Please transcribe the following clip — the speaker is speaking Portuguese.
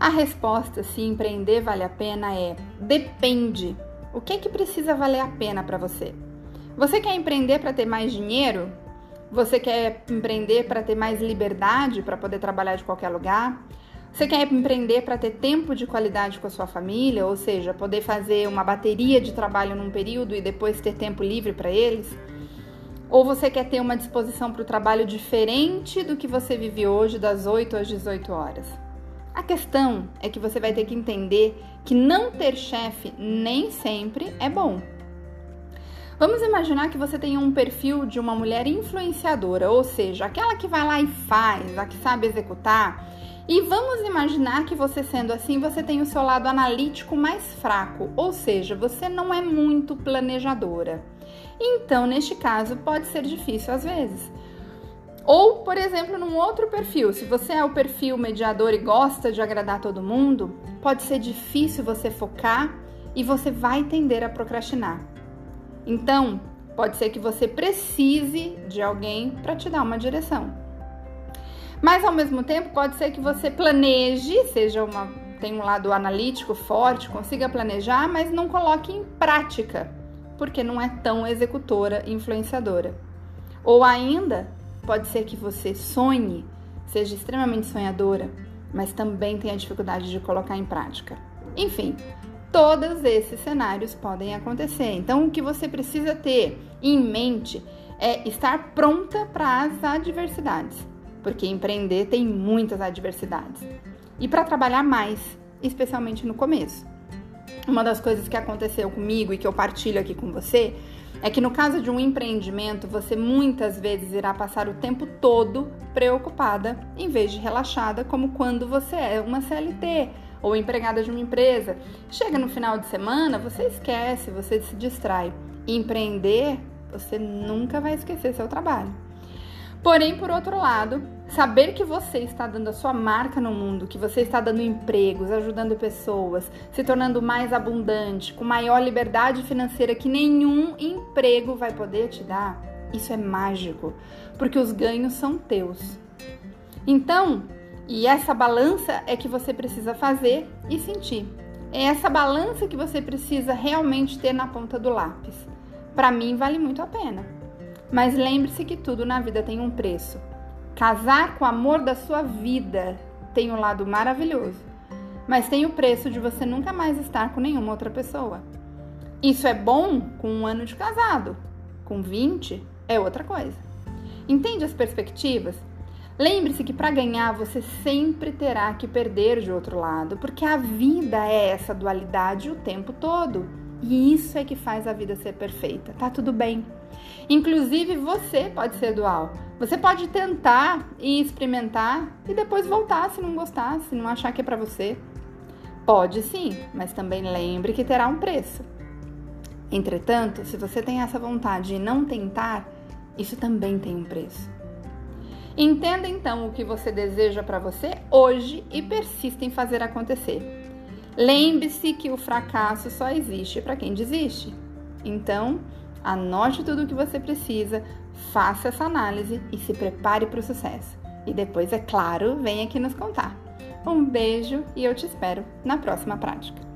A resposta se empreender vale a pena é depende. O que é que precisa valer a pena para você? Você quer empreender para ter mais dinheiro? Você quer empreender para ter mais liberdade para poder trabalhar de qualquer lugar? Você quer empreender para ter tempo de qualidade com a sua família, ou seja, poder fazer uma bateria de trabalho num período e depois ter tempo livre para eles? Ou você quer ter uma disposição para o trabalho diferente do que você vive hoje, das 8 às 18 horas? A questão é que você vai ter que entender que não ter chefe nem sempre é bom. Vamos imaginar que você tem um perfil de uma mulher influenciadora, ou seja, aquela que vai lá e faz, a que sabe executar. E vamos imaginar que você sendo assim, você tem o seu lado analítico mais fraco, ou seja, você não é muito planejadora. Então, neste caso, pode ser difícil às vezes. Ou, por exemplo, num outro perfil, se você é o perfil mediador e gosta de agradar todo mundo, pode ser difícil você focar e você vai tender a procrastinar. Então, pode ser que você precise de alguém para te dar uma direção. Mas ao mesmo tempo, pode ser que você planeje, seja uma tem um lado analítico forte, consiga planejar, mas não coloque em prática, porque não é tão executora, influenciadora. Ou ainda, pode ser que você sonhe, seja extremamente sonhadora, mas também tenha dificuldade de colocar em prática. Enfim, todos esses cenários podem acontecer. Então, o que você precisa ter em mente é estar pronta para as adversidades, porque empreender tem muitas adversidades. E para trabalhar mais, especialmente no começo. Uma das coisas que aconteceu comigo e que eu partilho aqui com você é que no caso de um empreendimento, você muitas vezes irá passar o tempo todo preocupada em vez de relaxada, como quando você é uma CLT ou empregada de uma empresa. Chega no final de semana, você esquece, você se distrai. empreender, você nunca vai esquecer seu trabalho. Porém, por outro lado, saber que você está dando a sua marca no mundo, que você está dando empregos, ajudando pessoas, se tornando mais abundante, com maior liberdade financeira que nenhum emprego vai poder te dar, isso é mágico, porque os ganhos são teus. Então, e essa balança é que você precisa fazer e sentir. É essa balança que você precisa realmente ter na ponta do lápis. Para mim, vale muito a pena. Mas lembre-se que tudo na vida tem um preço. Casar com o amor da sua vida tem um lado maravilhoso, mas tem o preço de você nunca mais estar com nenhuma outra pessoa. Isso é bom com um ano de casado, com 20 é outra coisa. Entende as perspectivas? Lembre-se que para ganhar você sempre terá que perder de outro lado, porque a vida é essa dualidade o tempo todo. E isso é que faz a vida ser perfeita. Tá tudo bem. Inclusive você pode ser dual. Você pode tentar e experimentar e depois voltar se não gostar, se não achar que é para você. Pode sim, mas também lembre que terá um preço. Entretanto, se você tem essa vontade de não tentar, isso também tem um preço. Entenda então o que você deseja para você hoje e persista em fazer acontecer. Lembre-se que o fracasso só existe para quem desiste. Então, anote tudo o que você precisa, faça essa análise e se prepare para o sucesso. E depois, é claro, venha aqui nos contar. Um beijo e eu te espero na próxima prática.